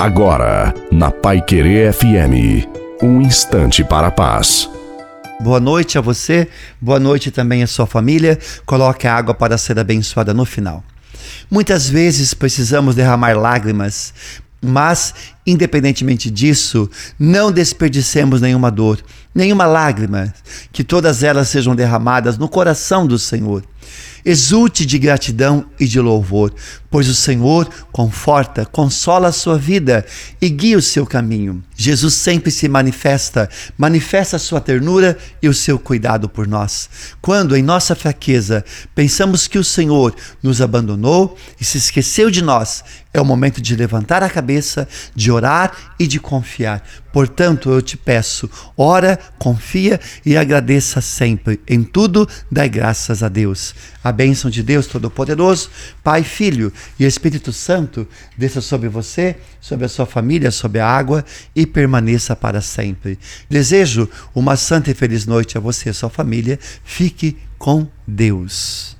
Agora, na Pai Querer FM, um instante para a paz. Boa noite a você, boa noite também à sua família. Coloque a água para ser abençoada no final. Muitas vezes precisamos derramar lágrimas, mas, independentemente disso, não desperdicemos nenhuma dor, nenhuma lágrima, que todas elas sejam derramadas no coração do Senhor. Exulte de gratidão e de louvor, pois o Senhor conforta, consola a sua vida e guia o seu caminho. Jesus sempre se manifesta, manifesta a sua ternura e o seu cuidado por nós. Quando, em nossa fraqueza, pensamos que o Senhor nos abandonou e se esqueceu de nós, é o momento de levantar a cabeça, de orar e de confiar. Portanto, eu te peço, ora, confia e agradeça sempre. Em tudo, dai graças a Deus. A bênção de Deus Todo-Poderoso, Pai, Filho e Espírito Santo, desça sobre você, sobre a sua família, sobre a água e permaneça para sempre. Desejo uma santa e feliz noite a você e a sua família. Fique com Deus.